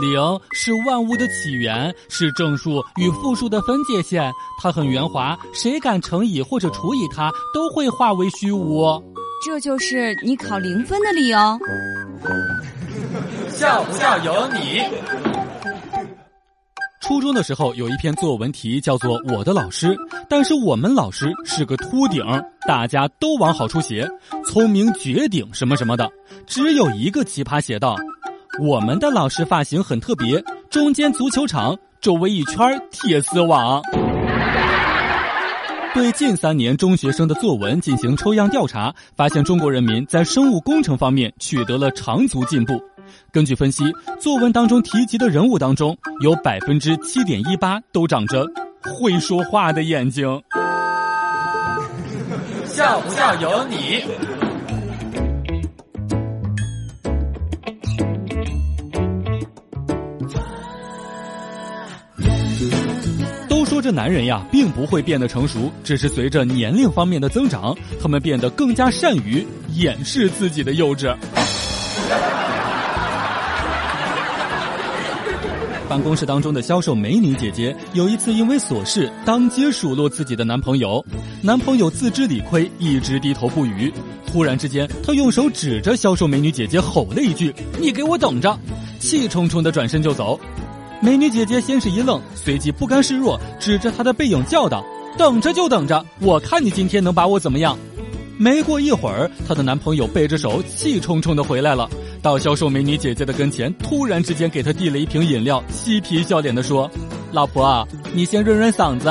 零是万物的起源，是正数与负数的分界线。它很圆滑，谁敢乘以或者除以它，都会化为虚无。这就是你考零分的理由。笑不笑由你。初中的时候有一篇作文题叫做《我的老师》，但是我们老师是个秃顶，大家都往好处写，聪明绝顶什么什么的。只有一个奇葩写道：“我们的老师发型很特别，中间足球场，周围一圈铁丝网。”对近三年中学生的作文进行抽样调查，发现中国人民在生物工程方面取得了长足进步。根据分析，作文当中提及的人物当中，有百分之七点一八都长着会说话的眼睛。笑不笑由你。都说这男人呀，并不会变得成熟，只是随着年龄方面的增长，他们变得更加善于掩饰自己的幼稚。办公室当中的销售美女姐姐有一次因为琐事当街数落自己的男朋友，男朋友自知理亏，一直低头不语。突然之间，他用手指着销售美女姐姐吼了一句：“你给我等着！”气冲冲的转身就走。美女姐姐先是一愣，随即不甘示弱，指着他的背影叫道：“等着就等着，我看你今天能把我怎么样！”没过一会儿，她的男朋友背着手，气冲冲的回来了，到销售美女姐姐的跟前，突然之间给她递了一瓶饮料，嬉皮笑脸的说：“老婆，你先润润嗓子。”